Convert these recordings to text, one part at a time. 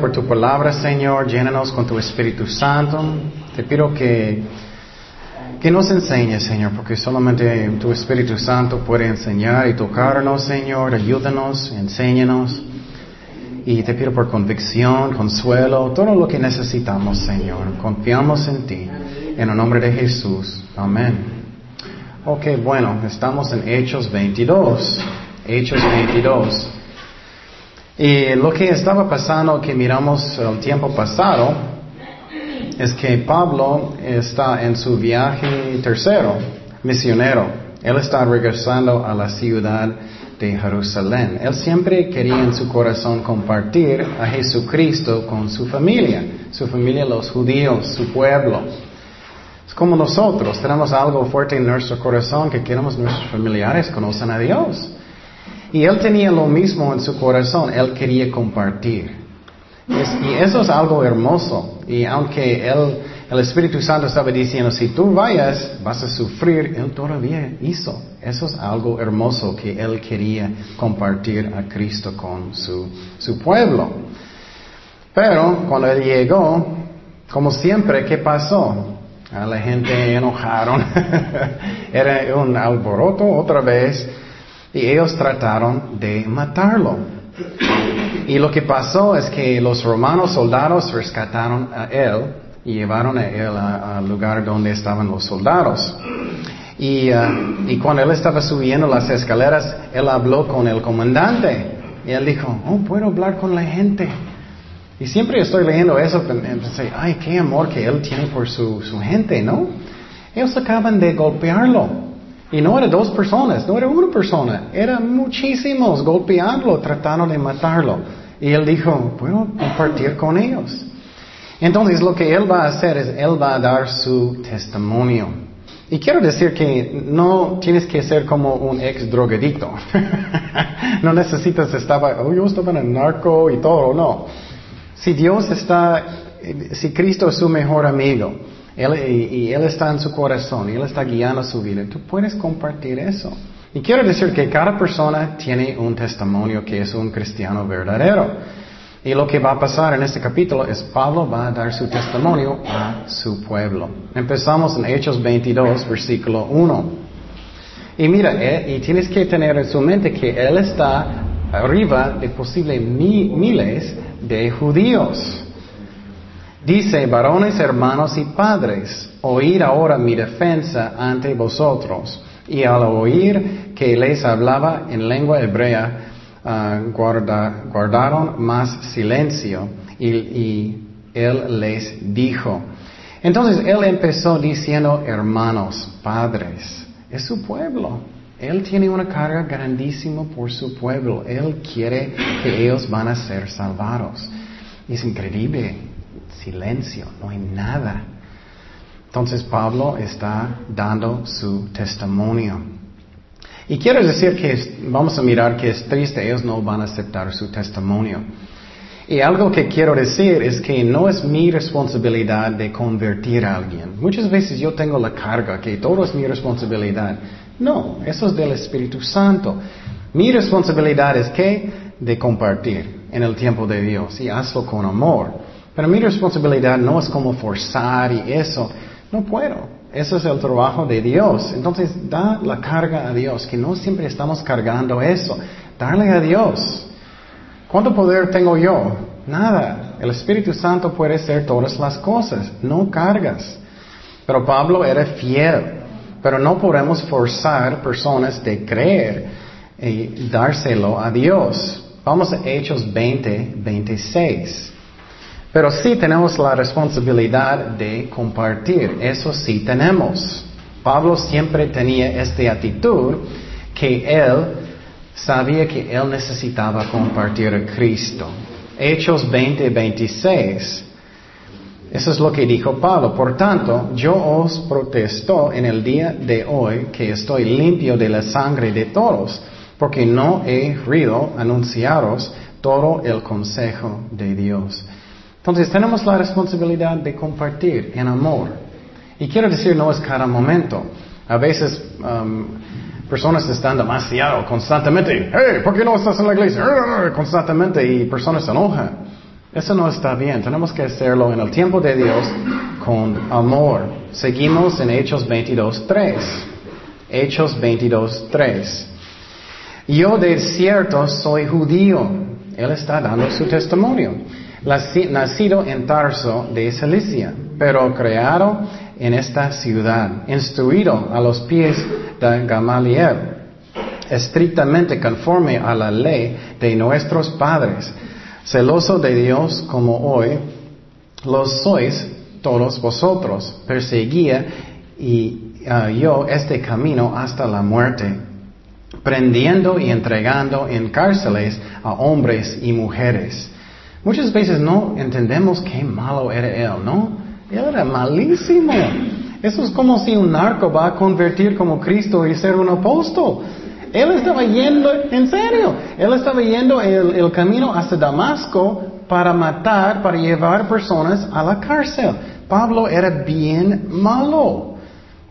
Por tu palabra, Señor. Llénanos con tu Espíritu Santo. Te pido que, que nos enseñes, Señor, porque solamente tu Espíritu Santo puede enseñar y tocarnos, Señor. Ayúdanos, enséñanos. Y te pido por convicción, consuelo, todo lo que necesitamos, Señor. Confiamos en ti. En el nombre de Jesús. Amén. Ok, bueno, estamos en Hechos 22. Hechos 22. Y lo que estaba pasando, que miramos el tiempo pasado, es que Pablo está en su viaje tercero, misionero. Él está regresando a la ciudad de Jerusalén. Él siempre quería en su corazón compartir a Jesucristo con su familia, su familia los judíos, su pueblo. Es como nosotros, tenemos algo fuerte en nuestro corazón que queremos nuestros familiares conozcan a Dios. Y él tenía lo mismo en su corazón, él quería compartir. y eso es algo hermoso. Y aunque él, el Espíritu Santo estaba diciendo, si tú vayas, vas a sufrir, él todavía hizo. Eso es algo hermoso que él quería compartir a Cristo con su, su pueblo. Pero cuando él llegó, como siempre, ¿qué pasó? A la gente enojaron. Era un alboroto otra vez. Y ellos trataron de matarlo. Y lo que pasó es que los romanos soldados rescataron a él y llevaron a él al lugar donde estaban los soldados. Y, uh, y, cuando él estaba subiendo las escaleras, él habló con el comandante. Y él dijo, oh, puedo hablar con la gente. Y siempre estoy leyendo eso, pensé, ay, qué amor que él tiene por su, su gente, ¿no? Ellos acaban de golpearlo. Y no eran dos personas, no era una persona, eran muchísimos golpeando, tratando de matarlo. Y él dijo, puedo compartir con ellos. Entonces lo que él va a hacer es, él va a dar su testimonio. Y quiero decir que no tienes que ser como un ex drogadicto. no necesitas estar, oh, yo estaba en el narco y todo, no. Si Dios está, si Cristo es su mejor amigo, él, y, Él está en su corazón y Él está guiando su vida. Tú puedes compartir eso. Y quiero decir que cada persona tiene un testimonio que es un cristiano verdadero. Y lo que va a pasar en este capítulo es Pablo va a dar su testimonio a su pueblo. Empezamos en Hechos 22, versículo 1. Y mira, eh, y tienes que tener en su mente que Él está arriba de posible miles de judíos. Dice, varones, hermanos y padres, oír ahora mi defensa ante vosotros. Y al oír que les hablaba en lengua hebrea, ah, guardaron más silencio. y él les dijo. Entonces él empezó diciendo, hermanos, padres, es su pueblo. Él tiene una carga grandísima por su pueblo. Él quiere que ellos van a ser salvados. Es increíble silencio, no hay nada. Entonces Pablo está dando su testimonio. Y quiero decir que vamos a mirar que es triste, ellos no van a aceptar su testimonio. Y algo que quiero decir es que no es mi responsabilidad de convertir a alguien. Muchas veces yo tengo la carga que todo es mi responsabilidad. No, eso es del Espíritu Santo. Mi responsabilidad es que de compartir en el tiempo de Dios y hazlo con amor. Pero mi responsabilidad no es como forzar y eso. No puedo. Eso es el trabajo de Dios. Entonces, da la carga a Dios, que no siempre estamos cargando eso. Darle a Dios. ¿Cuánto poder tengo yo? Nada. El Espíritu Santo puede hacer todas las cosas. No cargas. Pero Pablo era fiel. Pero no podemos forzar personas de creer y dárselo a Dios. Vamos a Hechos 20, 26. Pero sí tenemos la responsabilidad de compartir, eso sí tenemos. Pablo siempre tenía esta actitud que él sabía que él necesitaba compartir a Cristo. Hechos 20, 26. Eso es lo que dijo Pablo. Por tanto, yo os protesto en el día de hoy que estoy limpio de la sangre de todos, porque no he ruido anunciaros todo el consejo de Dios. Entonces tenemos la responsabilidad de compartir en amor. Y quiero decir, no es cada momento. A veces um, personas están demasiado constantemente, hey, ¿por qué no estás en la iglesia? Constantemente y personas se enojan. Eso no está bien. Tenemos que hacerlo en el tiempo de Dios con amor. Seguimos en Hechos 22.3. Hechos 22.3. Yo de cierto soy judío. Él está dando su testimonio. Nacido en Tarso de Cilicia, pero creado en esta ciudad, instruido a los pies de Gamaliel, estrictamente conforme a la ley de nuestros padres celoso de Dios como hoy, los sois todos vosotros. Perseguía y yo este camino hasta la muerte, prendiendo y entregando en cárceles a hombres y mujeres. Muchas veces no entendemos qué malo era él, ¿no? Él era malísimo. Eso es como si un narco va a convertir como Cristo y ser un apóstol. Él estaba yendo, en serio, él estaba yendo el, camino hasta Damasco para matar, para llevar personas a la cárcel. Pablo era bien malo.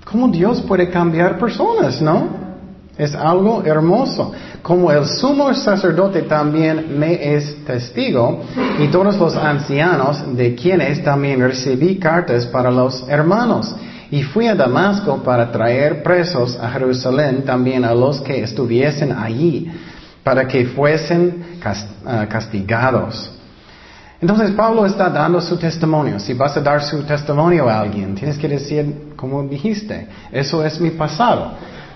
¿Cómo Dios puede cambiar personas, no? Es algo hermoso. Como el sumo sacerdote también me es testigo y todos los ancianos de quienes también recibí cartas para los hermanos. Y fui a Damasco para traer presos a Jerusalén también a los que estuviesen allí, para que fuesen ah, castigados. Entonces Pablo está dando su testimonio. Si vas a dar su testimonio a alguien, tienes que decir, como dijiste, eso es mi pasado.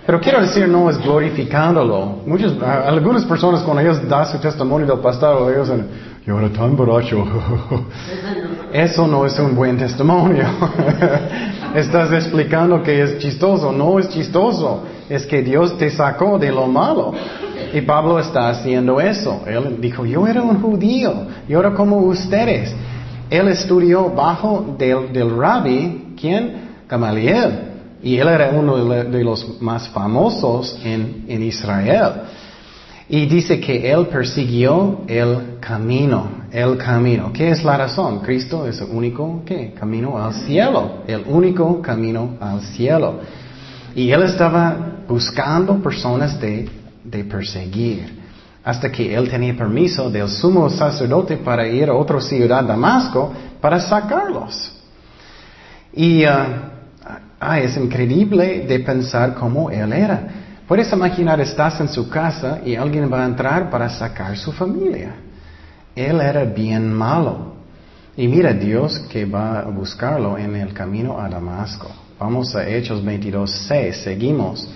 Pero quiero decir, no es glorificándolo. Muchas, algunas personas cuando ellos dan su testimonio del pasado, ellos dicen, yo era tan borracho. Eso no es un buen testimonio. Estás explicando que es chistoso. No es chistoso. Es que Dios te sacó de lo malo. Y Pablo está haciendo eso. Él dijo, yo era un judío. Yo era como ustedes. Él estudió bajo del, del rabbi, ¿quién? Gamaliel. Y él era uno de los más famosos en, en Israel. Y dice que Él persiguió el camino, el camino. ¿Qué es la razón? Cristo es el único ¿qué? camino al cielo, el único camino al cielo. Y Él estaba buscando personas de, de perseguir, hasta que Él tenía permiso del sumo sacerdote para ir a otra ciudad, Damasco, para sacarlos. Y uh, ah, es increíble de pensar cómo Él era. Puedes imaginar, estás en su casa y alguien va a entrar para sacar su familia. Él era bien malo. Y mira Dios que va a buscarlo en el camino a Damasco. Vamos a Hechos 22, 6, seguimos.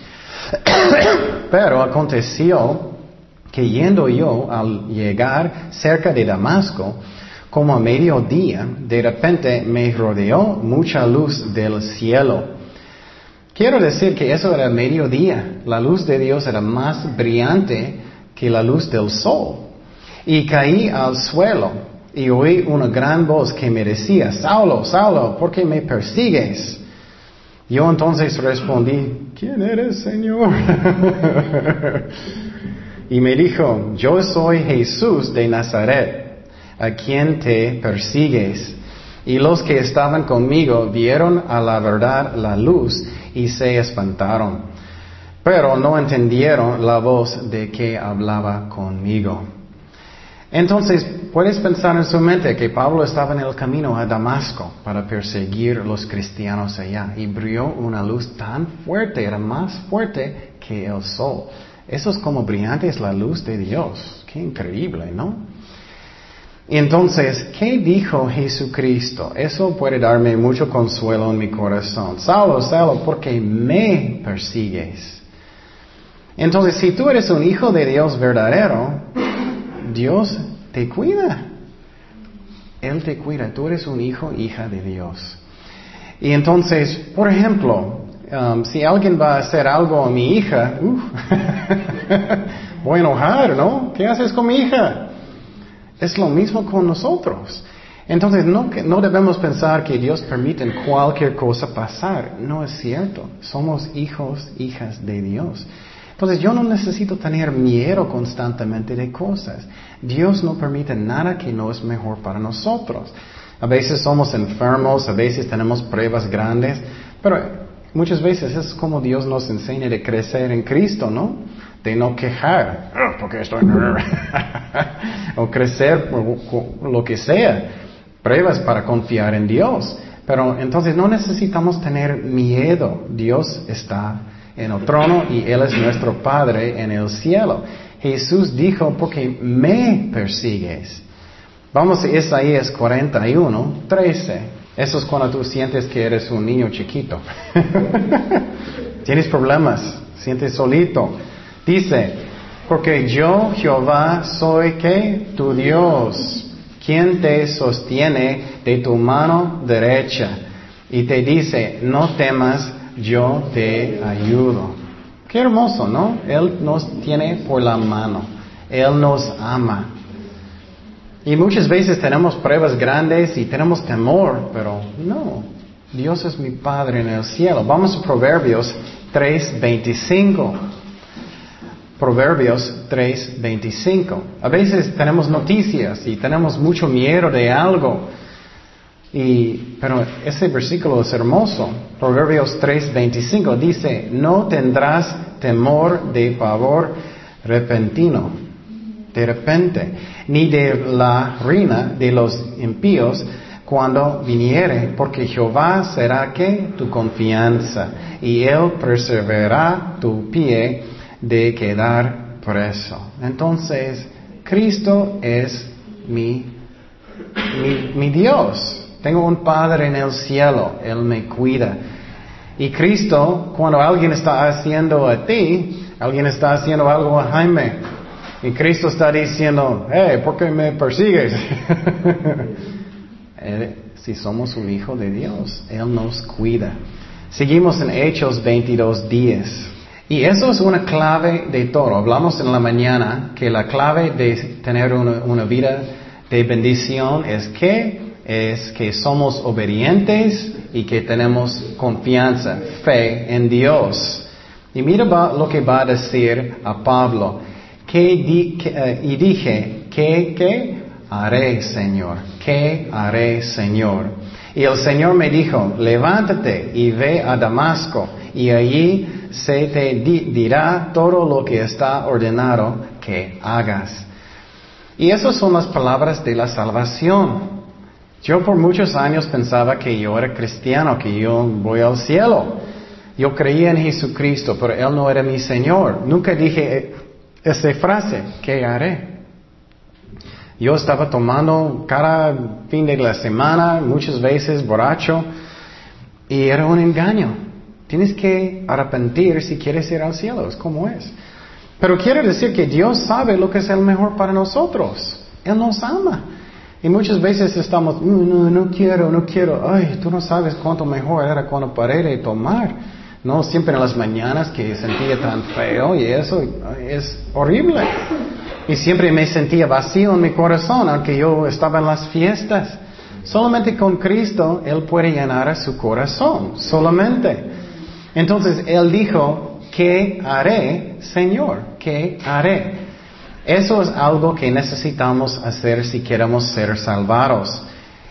Pero aconteció que yendo yo al llegar cerca de Damasco, como a mediodía, de repente me rodeó mucha luz del cielo Quiero decir que eso era mediodía. La luz de Dios era más brillante que la luz del sol. Y caí al suelo y oí una gran voz que me decía, Saulo, Saulo, ¿por qué me persigues? Yo entonces respondí, ¿quién eres, Señor? y me dijo, yo soy Jesús de Nazaret, a quien te persigues. Y los que estaban conmigo vieron a la verdad la luz y se espantaron, pero no entendieron la voz de que hablaba conmigo. Entonces, puedes pensar en su mente que Pablo estaba en el camino a Damasco para perseguir los cristianos allá y brilló una luz tan fuerte, era más fuerte que el sol. Eso es como brillante es la luz de Dios. Qué increíble, ¿no? Entonces, ¿qué dijo Jesucristo? Eso puede darme mucho consuelo en mi corazón. Saulo, Saulo, porque me persigues. Entonces, si tú eres un hijo de Dios verdadero, Dios te cuida. Él te cuida. Tú eres un hijo, hija de Dios. Y entonces, por ejemplo, um, si alguien va a hacer algo a mi hija, voy a enojar, ¿no? ¿Qué haces con mi hija? Es lo mismo con nosotros. Entonces no, no debemos pensar que Dios permite cualquier cosa pasar. No es cierto. Somos hijos, hijas de Dios. Entonces yo no necesito tener miedo constantemente de cosas. Dios no permite nada que no es mejor para nosotros. A veces somos enfermos, a veces tenemos pruebas grandes, pero muchas veces es como Dios nos enseña de crecer en Cristo, ¿no? De no quejar, "Ah, porque estoy... o crecer lo que sea. Pruebas para confiar en Dios. Pero entonces no necesitamos tener miedo. Dios está en el trono y Él es nuestro Padre en el cielo. Jesús dijo, porque me persigues. Vamos a Isaías 41, 13. Eso es cuando tú sientes que eres un niño chiquito. Tienes problemas, sientes solito. Dice, porque yo, Jehová, soy que tu Dios, quien te sostiene de tu mano derecha y te dice, no temas, yo te ayudo. Qué hermoso, ¿no? Él nos tiene por la mano. Él nos ama. Y muchas veces tenemos pruebas grandes y tenemos temor, pero no. Dios es mi Padre en el cielo. Vamos a Proverbios 3:25. Proverbios 3:25. A veces tenemos noticias y tenemos mucho miedo de algo. Y, pero ese versículo es hermoso. Proverbios 3:25 dice, no tendrás temor de pavor repentino, de repente, ni de la ruina de los impíos cuando viniere, porque Jehová será que tu confianza, y él perseverará tu pie de quedar preso. Entonces, Cristo es mi, mi, mi Dios. Tengo un Padre en el cielo, Él me cuida. Y Cristo, cuando alguien está haciendo a ti, alguien está haciendo algo a Jaime, y Cristo está diciendo, hey, ¿por qué me persigues? si somos un hijo de Dios, Él nos cuida. Seguimos en Hechos 22, 10. Y eso es una clave de todo. Hablamos en la mañana que la clave de tener una, vida de bendición es que es que somos obedientes y que tenemos confianza, fe en Dios. Y mira lo que va a decir a Pablo. Que di, que, uh, y dije, ¿qué, qué haré, Señor? ¿Qué haré, Señor? Y el Señor me dijo, levántate y ve a Damasco, y allí se te di, dirá todo lo que está ordenado que hagas. Y esas son las palabras de la salvación. Yo por muchos años pensaba que yo era cristiano, que yo voy al cielo. Yo creía en Jesucristo, pero Él no era mi Señor. Nunca dije esa frase, ¿qué haré? Yo estaba tomando cada fin de la semana, muchas veces borracho, y era un engaño. Tienes que arrepentir si quieres ir al cielo, es como es. Pero quiere decir que Dios sabe lo que es el mejor para nosotros. Él nos ama. Y muchas veces estamos, no, no, quiero, no quiero. Ay, tú no sabes cuánto mejor era cuando paré de tomar. No, siempre en las mañanas que sentía tan feo y eso es horrible. Y siempre me sentía vacío en mi corazón, aunque yo estaba en las fiestas. Solamente con Cristo Él puede llenar su corazón, solamente. Entonces Él dijo, ¿qué haré, Señor? ¿Qué haré? Eso es algo que necesitamos hacer si queremos ser salvados.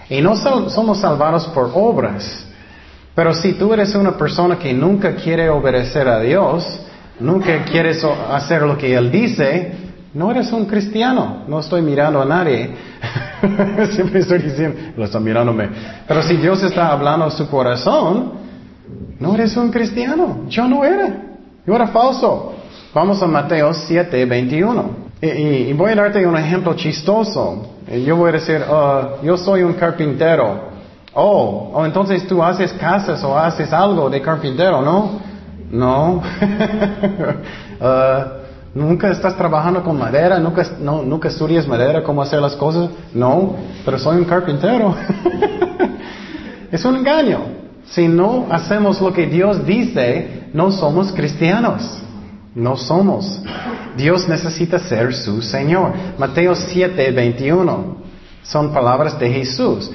Y no somos salvados por obras. Pero si tú eres una persona que nunca quiere obedecer a Dios, nunca quieres hacer lo que Él dice, no eres un cristiano. No estoy mirando a nadie. Siempre estoy diciendo, lo está mirándome. Pero si Dios está hablando a su corazón, no eres un cristiano. Yo no era. Yo era falso. Vamos a Mateo 7, 21. Y, voy a darte un ejemplo chistoso. Yo voy a decir, uh, yo soy un carpintero. Oh, oh, entonces tú haces casas o haces algo de carpintero, ¿no? No. uh, nunca estás trabajando con madera, nunca, no, nunca estudias madera, cómo hacer las cosas. No, pero soy un carpintero. es un engaño. Si no hacemos lo que Dios dice, no somos cristianos. No somos. Dios necesita ser su Señor. Mateo 7, 21. Son palabras de Jesús.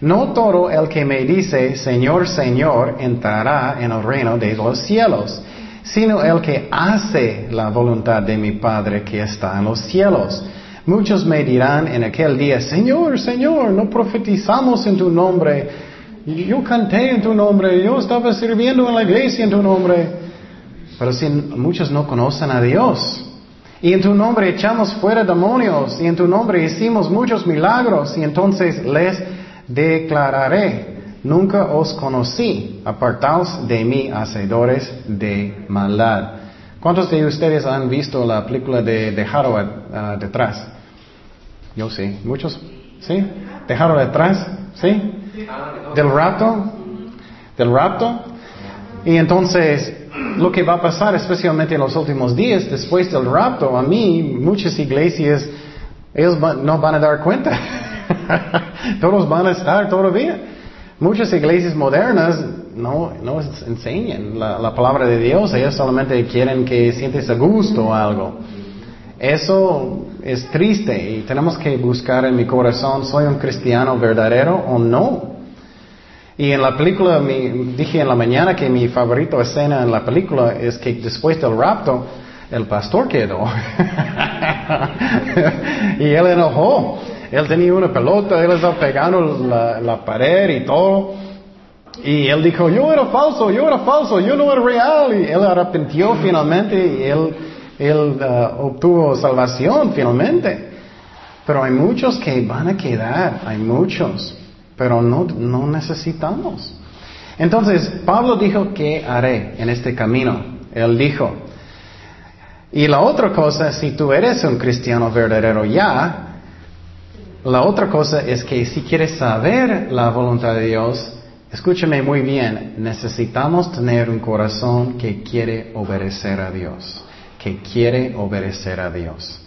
No todo el que me dice, Señor, Señor, entrará en el reino de los cielos, sino el que hace la voluntad de mi Padre que está en los cielos. Muchos me dirán en aquel día, Señor, Señor, no profetizamos en tu nombre. Yo canté en tu nombre, yo estaba sirviendo en la iglesia en tu nombre. Pero si muchos no conocen a Dios, Y en tu nombre echamos fuera demonios, y en tu nombre hicimos muchos milagros, y entonces les declararé, nunca os conocí, apartaos de mí, hacedores de maldad. ¿Cuántos de ustedes han visto la película de Dejaro uh, detrás? Yo sí, muchos, ¿sí? Dejaro detrás, ¿sí? Del rapto, del rapto. Y entonces, lo que va a pasar, especialmente en los últimos días, después del rapto, a mí, muchas iglesias, ellos no van a dar cuenta. Todos van a estar todavía. Muchas iglesias modernas no, no enseñan la, palabra de Dios, ellos solamente quieren que sientes a gusto o algo. Eso es triste y tenemos que buscar en mi corazón, ¿soy un cristiano verdadero o no? Y en la película, dije en la mañana que mi favorito escena en la película es que después del rapto, el pastor quedó. y él enojó. Él tenía una pelota, él estaba pegando la, la, pared y todo. Y él dijo, yo era falso, yo era falso, yo no era real. Y él arrepintió finalmente y él, él uh, obtuvo salvación finalmente. Pero hay muchos que van a quedar, hay muchos pero no, no necesitamos. Entonces, Pablo dijo, ¿qué haré en este camino? Él dijo. Y la otra cosa, si tú eres un cristiano verdadero ya, la otra cosa es que si quieres saber la voluntad de Dios, escúchame muy bien, necesitamos tener un corazón que quiere obedecer a Dios, que quiere obedecer a Dios.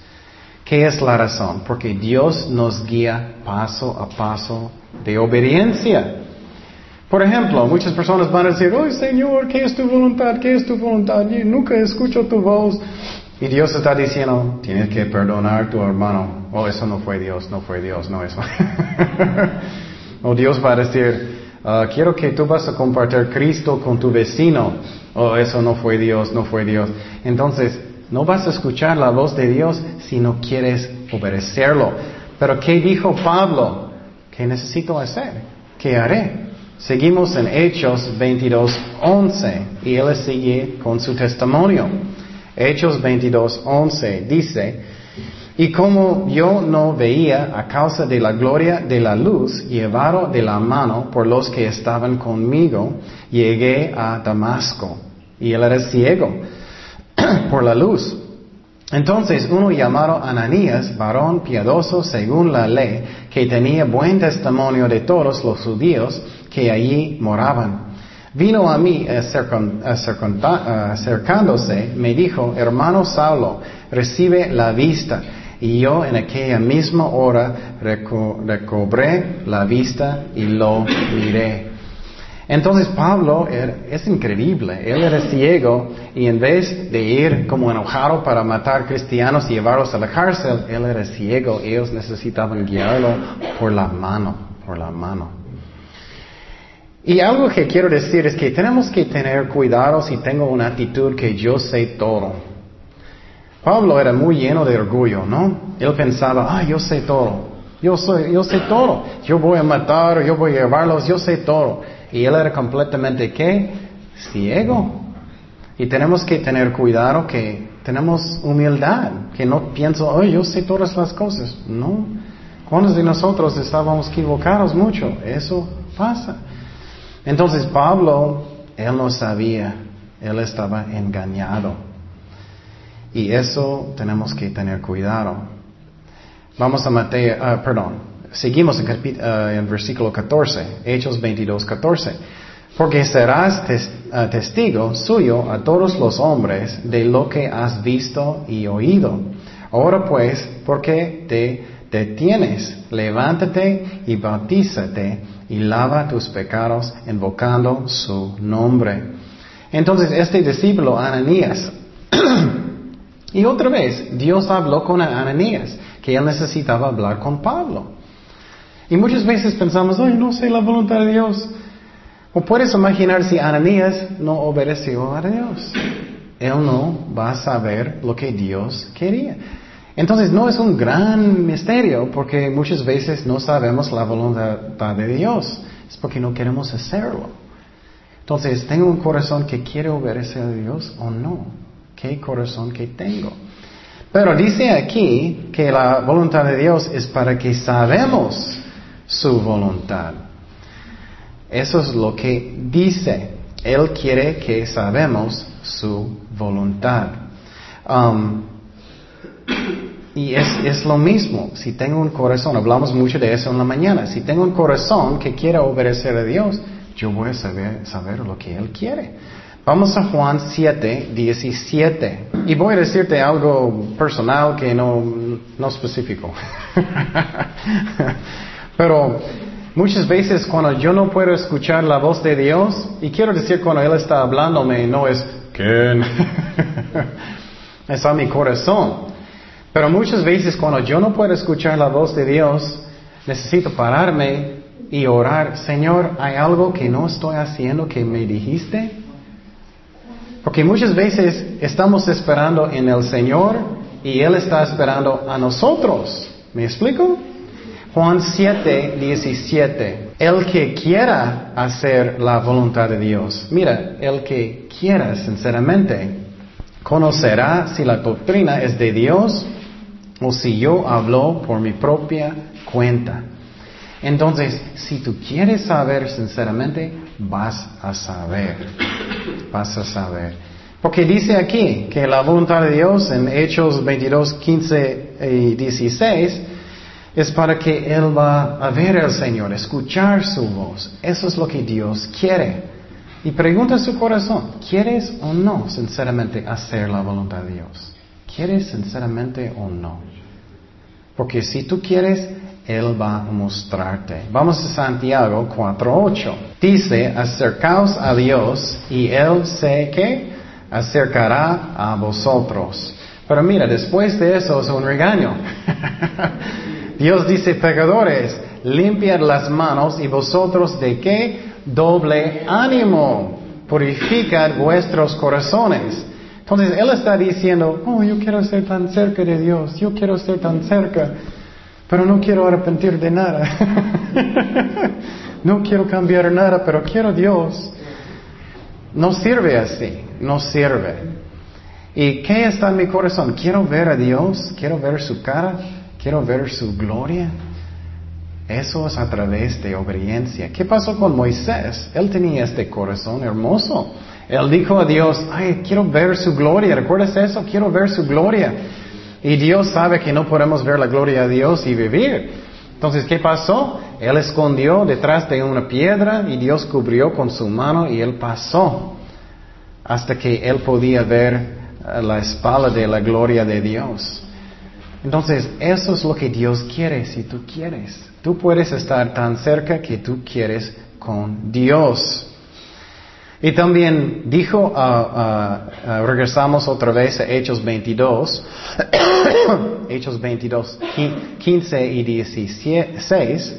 ¿Qué es la razón? Porque Dios nos guía paso a paso de obediencia. Por ejemplo, muchas personas van a decir, oh Señor, ¿qué es tu voluntad? ¿Qué es tu voluntad? Yo nunca escucho tu voz. Y Dios está diciendo, tienes que perdonar a tu hermano. Oh, eso no fue Dios, no fue Dios, no eso. o Dios va a decir, ah, quiero que tú vas a compartir Cristo con tu vecino. Oh, eso no fue Dios, no fue Dios. Entonces, no vas a escuchar la voz de Dios si no quieres obedecerlo. Pero ¿qué dijo Pablo? ¿Qué necesito hacer? ¿Qué haré? Seguimos en Hechos 22, 11 y él sigue con su testimonio. Hechos 22, 11 dice, y como yo no veía a causa de la gloria de la luz llevado de la mano por los que estaban conmigo, llegué a Damasco. Y él era ciego por la luz. Entonces uno llamado Ananías, varón piadoso según la ley, que tenía buen testimonio de todos los judíos que allí moraban, vino a mí acercándose, me dijo, hermano Saulo, recibe la vista. Y yo en aquella misma hora recobré la vista y lo miré. Entonces Pablo es increíble, él era ciego y en vez de ir como enojado para matar cristianos y llevarlos a la cárcel, él era ciego, ellos necesitaban guiarlo por la mano, por la mano. Y algo que quiero decir es que tenemos que tener cuidado si tengo una actitud que yo sé todo. Pablo era muy lleno de orgullo, ¿no? Él pensaba, ah, yo sé todo. Yo soy, yo sé todo. Yo voy a matar, yo voy a llevarlos, yo sé todo. Y él era completamente qué? Ciego. Y tenemos que tener cuidado que tenemos humildad, que no pienso, oh, yo sé todas las cosas. No. ¿Cuántos de nosotros estábamos equivocados mucho? Eso pasa. Entonces Pablo, él no sabía, él estaba engañado. Y eso tenemos que tener cuidado. Vamos a Mateo, uh, perdón, Seguimos en, uh, versículo 14, Hechos 22, 14. Porque serás uh, testigo suyo a todos los hombres de lo que has visto y oído. Ahora pues, ¿por qué te detienes? Levántate y bautízate y lava tus pecados invocando su nombre. Entonces este discípulo Ananías, y otra vez Dios habló con Ananías, que él necesitaba hablar con Pablo. Y muchas veces pensamos, ay, no sé la voluntad de Dios. O puedes imaginar si Ananías no obedeció a Dios. Él no va a saber lo que Dios quería. Entonces no es un gran misterio porque muchas veces no sabemos la voluntad de Dios. Es porque no queremos hacerlo. Entonces, ¿tengo un corazón que quiere obedecer a Dios o no? ¿Qué corazón que tengo? Pero dice aquí que la voluntad de Dios es para que sabemos su voluntad. Eso es lo que dice. Él quiere que sabemos su voluntad. Um, y es, es, lo mismo, si tengo un corazón, hablamos mucho de eso en la mañana, si tengo un corazón que quiera obedecer a Dios, yo voy a saber, saber lo que Él quiere. Vamos a Juan 7, 17. Y voy a decirte algo personal que no, no específico. Pero muchas veces cuando yo no puedo escuchar la voz de Dios, y quiero decir cuando Él está hablándome, no es, ¿quién? es a mi corazón. Pero muchas veces cuando yo no puedo escuchar la voz de Dios, necesito pararme y orar, Señor, ¿hay algo que no estoy haciendo que me dijiste? Porque muchas veces estamos esperando en el Señor y Él está esperando a nosotros. ¿Me explico? Juan 7, 17. El que quiera hacer la voluntad de Dios, mira, el que quiera sinceramente, conocerá si la doctrina es de Dios o si yo hablo por mi propia cuenta. Entonces, si tú quieres saber sinceramente, vas a saber. Vas a saber. Porque dice aquí que la voluntad de Dios en Hechos 22, 15 y 16 es para que Él va a ver al Señor, escuchar su voz. Eso es lo que Dios quiere. Y pregunta a su corazón, ¿quieres o no sinceramente hacer la voluntad de Dios? ¿Quieres sinceramente o no? Porque si tú quieres, Él va a mostrarte. Vamos a Santiago 4.8. Dice, acercaos a Dios y Él se que acercará a vosotros. Pero mira, después de eso es un regaño. Dios dice, pecadores, limpiad las manos y vosotros de qué? Doble ánimo. Purificad vuestros corazones. Entonces Él está diciendo, oh, yo quiero ser tan cerca de Dios, yo quiero ser tan cerca, pero no quiero arrepentir de nada. no quiero cambiar nada, pero quiero Dios. No sirve así, no sirve. ¿Y qué está en mi corazón? Quiero ver a Dios, quiero ver su cara, quiero ver su gloria. Eso es a través de obediencia. ¿Qué pasó con Moisés? Él tenía este corazón hermoso. Él dijo a Dios, ay, quiero ver su gloria. ¿Recuerdas eso? Quiero ver su gloria. Y Dios sabe que no podemos ver la gloria de Dios y vivir. Entonces, ¿qué pasó? Él escondió detrás de una piedra y Dios cubrió con su mano y él pasó hasta que él podía ver eh, la espalda de la gloria de Dios. Entonces, eso es lo que Dios quiere si tú quieres. Tú puedes estar tan cerca que tú quieres con Dios. Y también dijo, uh, uh, regresamos otra vez a Hechos 22, Hechos 22, 15 y 16.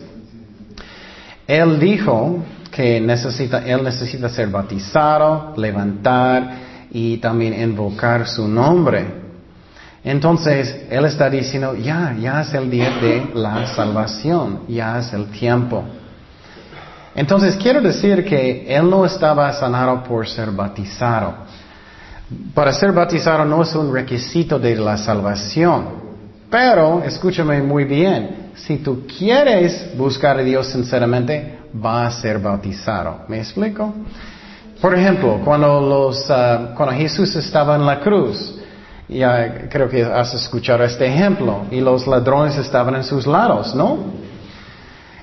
Él dijo que necesita, él necesita ser bautizado, levantar y también invocar su nombre. Entonces, él está diciendo, ya, ya es el día de la salvación, ya es el tiempo. Entonces quiero decir que él no estaba sanado por ser bautizado. Para ser bautizado no es un requisito de la salvación. Pero, escúchame muy bien, si tú quieres buscar a Dios sinceramente, va a ser bautizado. ¿Me explico? Por ejemplo, cuando, los, ah, cuando Jesús estaba en la cruz, ya creo que has escuchado este ejemplo, y los ladrones estaban en sus lados, ¿no?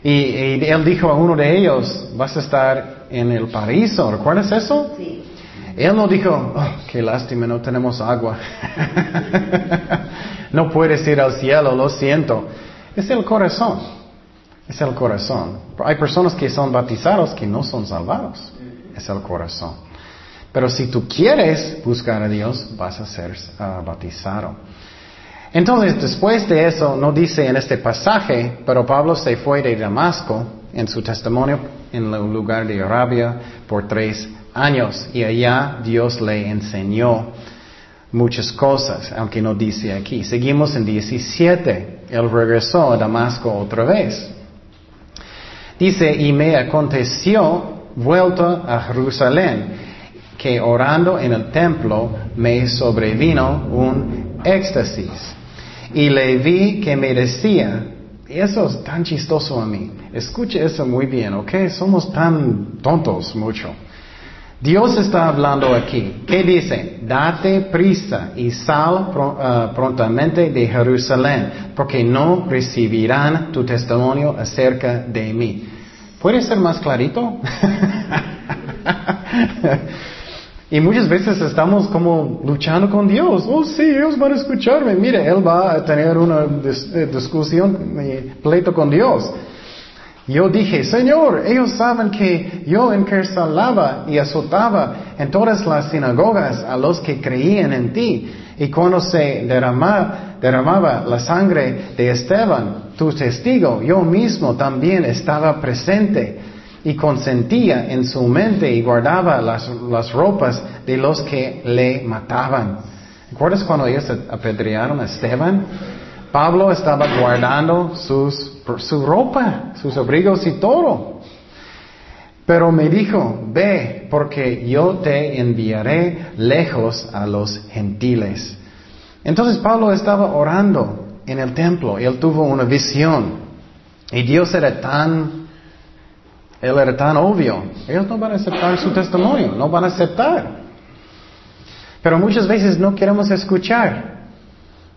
Y, él dijo a uno de ellos, vas a estar en el paraíso, ¿recuerdas eso? Sí. Él no dijo, oh, qué lástima, no tenemos agua. no puedes ir al cielo, lo siento. Es el corazón. Es el corazón. Hay personas que son bautizados que no son salvados. Es el corazón. Pero si tú quieres buscar a Dios, vas a ser uh, bautizado. Entonces, después de eso, no dice en este pasaje, pero Pablo se fue de Damasco en su testimonio en el lugar de Arabia por tres años y allá Dios le enseñó muchas cosas, aunque no dice aquí. Seguimos en 17. Él regresó a Damasco otra vez. Dice, y me aconteció vuelto a Jerusalén, que orando en el templo me sobrevino un éxtasis. Y le vi que me decía, eso es tan chistoso a mí. Escuche eso muy bien, ¿ok? Somos tan tontos mucho. Dios está hablando aquí. ¿Qué dice? Date prisa y sal uh, prontamente de Jerusalén, porque no recibirán tu testimonio acerca de mí. ¿Puede ser más clarito? y muchas veces estamos como luchando con Dios. Oh, sí, ellos van a escucharme. Mire, Él va a tener una eh, discusión, pleito con Dios. Yo dije, Señor, ellos saben que yo encarcelaba y azotaba en todas las sinagogas a los que creían en ti. Y cuando se derramaba, derramaba la sangre de Esteban, tu testigo, yo mismo también estaba presente y consentía en su mente y guardaba las, las ropas de los que le mataban. ¿Recuerdas cuando ellos apedrearon a Esteban? Pablo estaba guardando sus su ropa, sus abrigos y todo. Pero me dijo, ve, porque yo te enviaré lejos a los gentiles. Entonces Pablo estaba orando en el templo, él tuvo una visión. Y Dios era tan, él era tan obvio. Ellos no van a aceptar su testimonio, no van a aceptar. Pero muchas veces no queremos escuchar.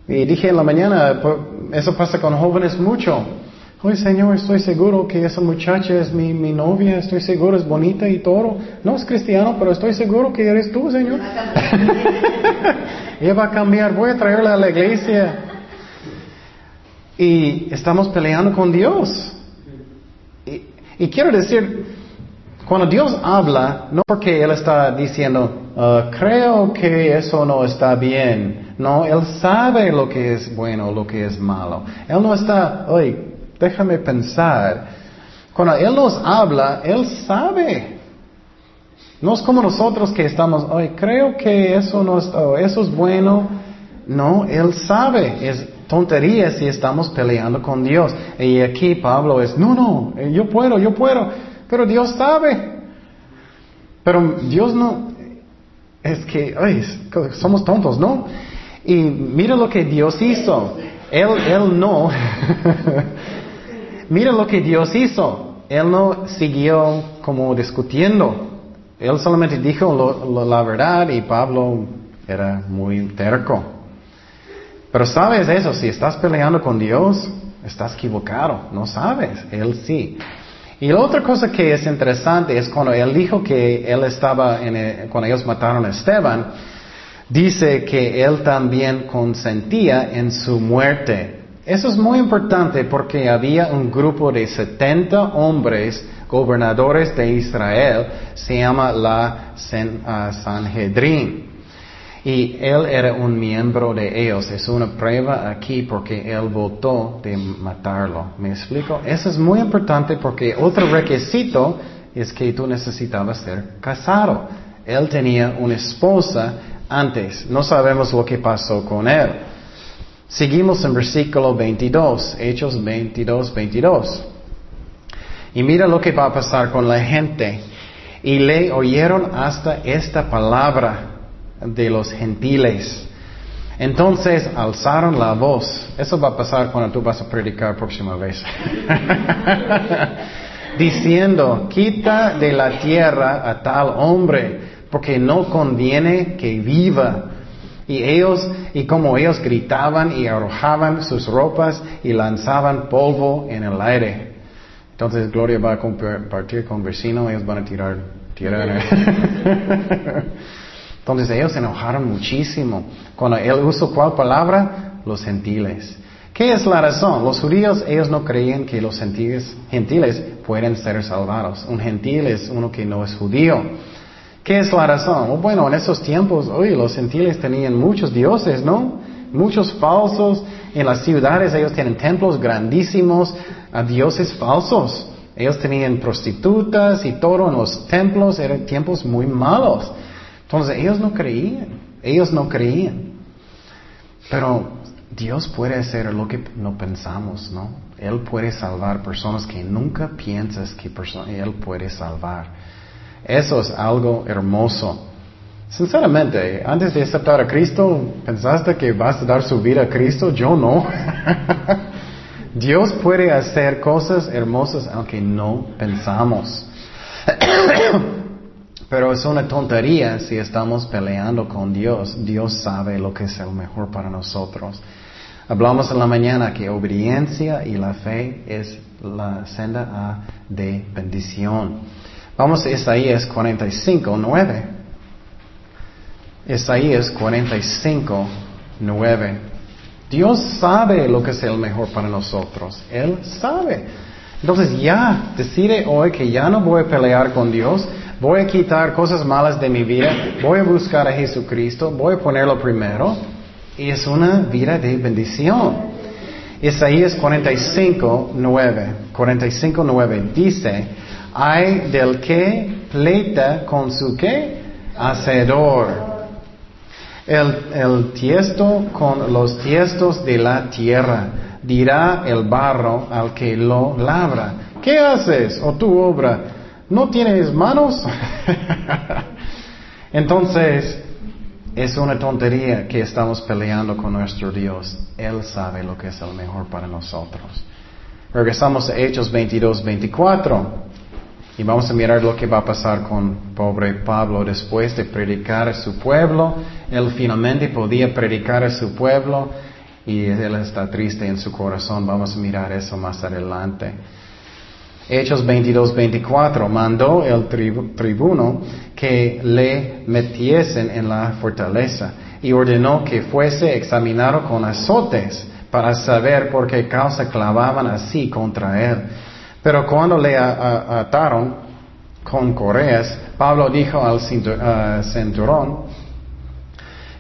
Y dije en la mañana, eso pasa con jóvenes mucho. Oye, Señor, estoy seguro que esa muchacha es mi, mi, novia, estoy seguro es bonita y todo. No es cristiano, pero estoy seguro que eres tú, Señor. Ella va a cambiar, voy a traerla a la iglesia. Y estamos peleando con Dios. Y, quiero decir, cuando Dios habla, no porque Él está diciendo, ah, creo que eso no está bien. No, Él sabe lo que es bueno, lo que es malo. Él no está, oye, Déjame pensar. Cuando Él nos habla, Él sabe. No es como nosotros que estamos, ay, creo que eso no es, oh, eso es bueno. No, Él sabe. Es tontería si estamos peleando con Dios. Y aquí Pablo es, no, no, eh, yo puedo, yo puedo. Pero Dios sabe. Pero Dios no, es que, ay, somos tontos, ¿no? Y mira lo que Dios hizo. Él, él no. Mira lo que Dios hizo. Él no siguió como discutiendo. Él solamente dijo la verdad y Pablo era muy terco. Pero sabes eso, si estás peleando con Dios, estás equivocado, no sabes, Él sí. Y la otra cosa que es interesante es cuando Él dijo que Él estaba, en cuando ellos mataron a Esteban, dice que Él también consentía en su muerte. Eso es muy importante porque había un grupo de 70 hombres gobernadores de Israel, se llama la Sanhedrin. Y él era un miembro de ellos. Es una prueba aquí porque él votó de matarlo. ¿Me explico? Eso es muy importante porque otro requisito es que tú necesitabas ser casado. Él tenía una esposa antes. No sabemos lo que pasó con él. Seguimos en versículo 22, Hechos 22, 22. Y mira lo que va a pasar con la gente. Y le oyeron hasta esta palabra de los gentiles. Entonces alzaron la voz. Eso va a pasar cuando tú vas a predicar próxima vez. Diciendo, quita de la tierra a tal hombre, porque no conviene que viva. Y ellos, y como ellos gritaban y arrojaban sus ropas y lanzaban polvo en el aire. Entonces Gloria va a compartir con vecino, ellos van a tirar tierra. Entonces ellos se enojaron muchísimo. Cuando él usó cuál palabra? Los gentiles. ¿Qué es la razón? Los judíos, ellos no creían que los gentiles, gentiles pueden ser salvados. Un gentil es uno que no es judío. ¿Qué es la razón? Bueno, en esos tiempos, oye, los gentiles tenían muchos dioses, ¿no? Muchos falsos. En las ciudades ellos tienen templos grandísimos a dioses falsos. Ellos tenían prostitutas y todo en los templos. Eran tiempos muy malos. Entonces ellos no creían. Ellos no creían. Pero Dios puede hacer lo que no pensamos, ¿no? Él puede salvar personas que nunca piensas que Él puede salvar. Eso es algo hermoso. Sinceramente, antes de aceptar a Cristo, ¿pensaste que vas a dar su vida a Cristo? Yo no. Dios puede hacer cosas hermosas aunque no pensamos. Pero es una tontería si estamos peleando con Dios. Dios sabe lo que es el mejor para nosotros. Hablamos en la mañana que obediencia y la fe es la senda de bendición. Vamos a Isaías 45, 9. Isaías 45, 9. Dios sabe lo que es el mejor para nosotros. Él sabe. Entonces ya decide hoy que ya no voy a pelear con Dios, voy a quitar cosas malas de mi vida, voy a buscar a Jesucristo, voy a ponerlo primero. Y es una vida de bendición. Isaías 45, 9. 45, 9 dice, hay del que pleita con su qué? Hacedor el, tiesto con los tiestos de la tierra. Dirá el barro al que lo labra. ¿Qué haces, o tu obra? ¿No tienes manos? Entonces, es una tontería que estamos peleando con nuestro Dios. Él sabe lo que es el mejor para nosotros. Regresamos a Hechos 22, 24. Y vamos a mirar lo que va a pasar con pobre Pablo después de predicar a su pueblo. Él finalmente podía predicar a su pueblo y él está triste en su corazón. Vamos a mirar eso más adelante. Hechos 22, 24. Mandó el tribuno que le metiesen en la fortaleza y ordenó que fuese examinado con azotes para saber por qué causa clavaban así contra él. Pero cuando le ataron con correas, Pablo dijo al centurón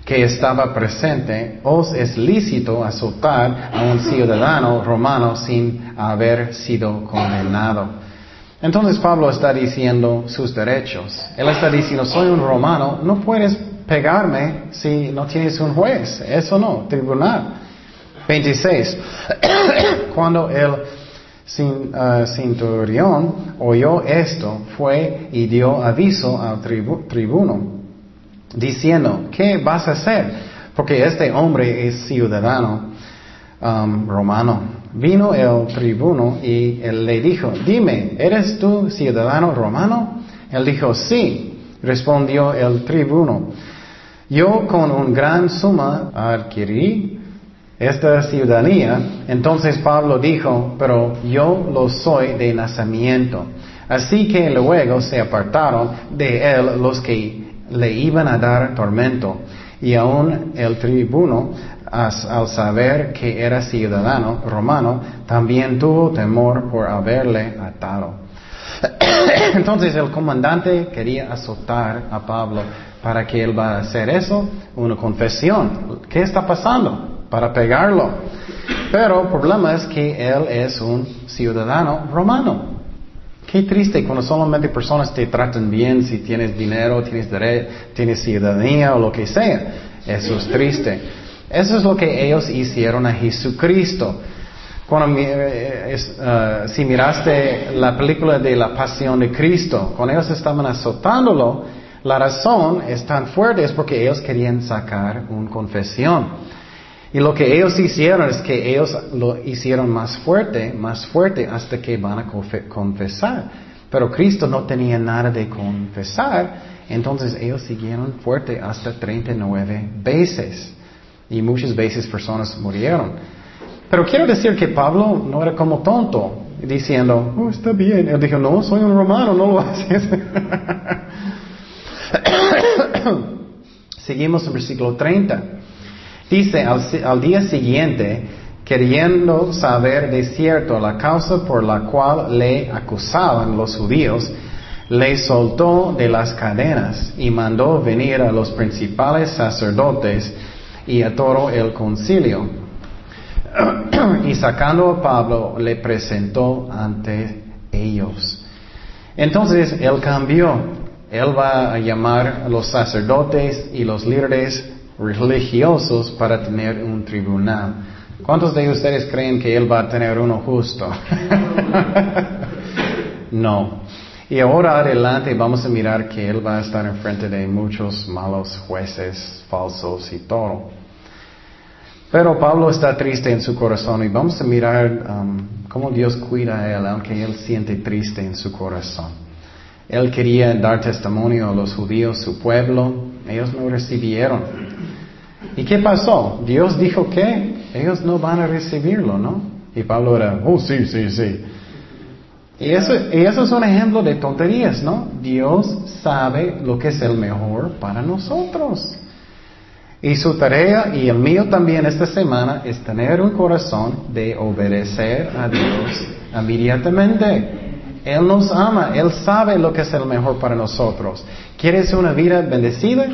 que estaba presente, os es lícito azotar a un ciudadano romano sin haber sido condenado. Entonces Pablo está diciendo sus derechos. Él está diciendo, soy un romano, no puedes pegarme si no tienes un juez. Eso no, tribunal. 26. Cuando sin, uh, Centurión oyó esto, fue y dio aviso al tribuno, diciendo, ¿qué vas a hacer? Porque este hombre es ciudadano um, romano. Vino el tribuno y él le dijo, dime, ¿eres tú ciudadano romano? Él dijo, sí. Respondió el tribuno, yo con un gran suma adquirí esta ciudadanía, entonces Pablo dijo, pero yo lo soy de nacimiento. Así que luego se apartaron de él los que le iban a dar tormento. Y aún el tribuno, al saber que era ciudadano romano, también tuvo temor por haberle atado. Entonces el comandante quería azotar a Pablo para que él va a hacer eso, una confesión. ¿Qué está pasando? para pegarlo. Pero el problema es que él es un ciudadano romano. Qué triste cuando solamente personas te tratan bien si tienes dinero, tienes derecho, tienes ciudadanía o lo que sea. Eso es triste. Eso es lo que ellos hicieron a Jesucristo. Cuando, eh, uh, si miraste la película de la pasión de Cristo, cuando ellos estaban azotándolo, la razón es tan fuerte es porque ellos querían sacar una confesión. Y lo que ellos hicieron es que ellos lo hicieron más fuerte, más fuerte hasta que van a confesar. Pero Cristo no tenía nada de confesar, entonces ellos siguieron fuerte hasta 39 veces. Y muchas veces personas murieron. Pero quiero decir que Pablo no era como tonto, diciendo, oh, está bien. Él dijo, no, soy un romano, no lo haces. Seguimos en versículo 30. Dice, al, día siguiente, queriendo saber de cierto la causa por la cual le acusaban los judíos, le soltó de las cadenas y mandó venir a los principales sacerdotes y a todo el concilio. y sacando a Pablo, le presentó ante ellos. Entonces él cambió. Él va a llamar a los sacerdotes y los líderes religiosos para tener un tribunal. ¿Cuántos de ustedes creen que Él va a tener uno justo? no. Y ahora adelante vamos a mirar que Él va a estar enfrente de muchos malos jueces falsos y todo. Pero Pablo está triste en su corazón y vamos a mirar um, cómo Dios cuida a él, aunque él siente triste en su corazón. Él quería dar testimonio a los judíos, su pueblo, ellos no recibieron. ¿Y qué pasó? Dios dijo que ellos no van a recibirlo, ¿no? Y Pablo era, oh, sí, sí, sí. Y eso, y eso es un ejemplo de tonterías, ¿no? Dios sabe lo que es el mejor para nosotros. Y su tarea y el mío también esta semana es tener un corazón de obedecer a Dios inmediatamente. Él nos ama, Él sabe lo que es el mejor para nosotros. ¿Quieres una vida bendecida?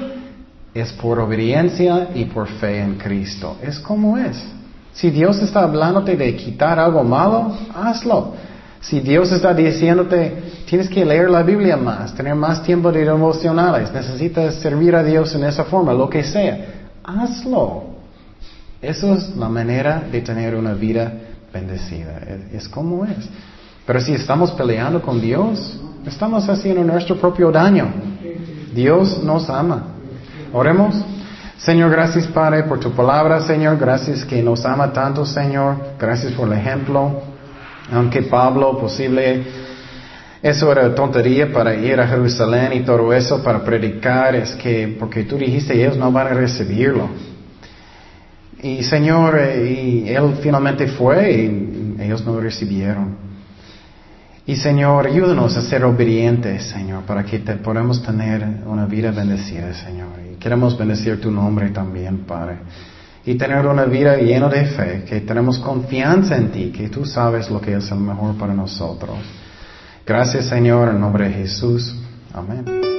Es por obediencia y por fe en Cristo. Es como es. Si Dios está hablándote de quitar algo malo, hazlo. Si Dios está diciéndote, tienes que leer la Biblia más, tener más tiempo de devocionales, necesitas servir a Dios en esa forma, lo que sea, hazlo. Eso es la manera de tener una vida bendecida. Es, como es. Pero si estamos peleando con Dios, estamos haciendo nuestro propio daño. Dios nos ama. Oremos. Señor, gracias Padre por tu palabra, Señor. Gracias que nos ama tanto, Señor. Gracias por el ejemplo. Aunque Pablo posible, eso era tontería para ir a Jerusalén y todo eso para predicar, es que porque tú dijiste ellos no van a recibirlo. Y Señor, eh, y él finalmente fue y ellos no recibieron. Y Señor, ayúdanos a ser obedientes, Señor, para que te, podamos tener una vida bendecida, Señor. Queremos bendecir tu nombre también, Padre y tener una vida llena de fe, que tenemos confianza en ti, que tú sabes lo que es el mejor para nosotros. Gracias Señor, en nombre de Jesús. Amén.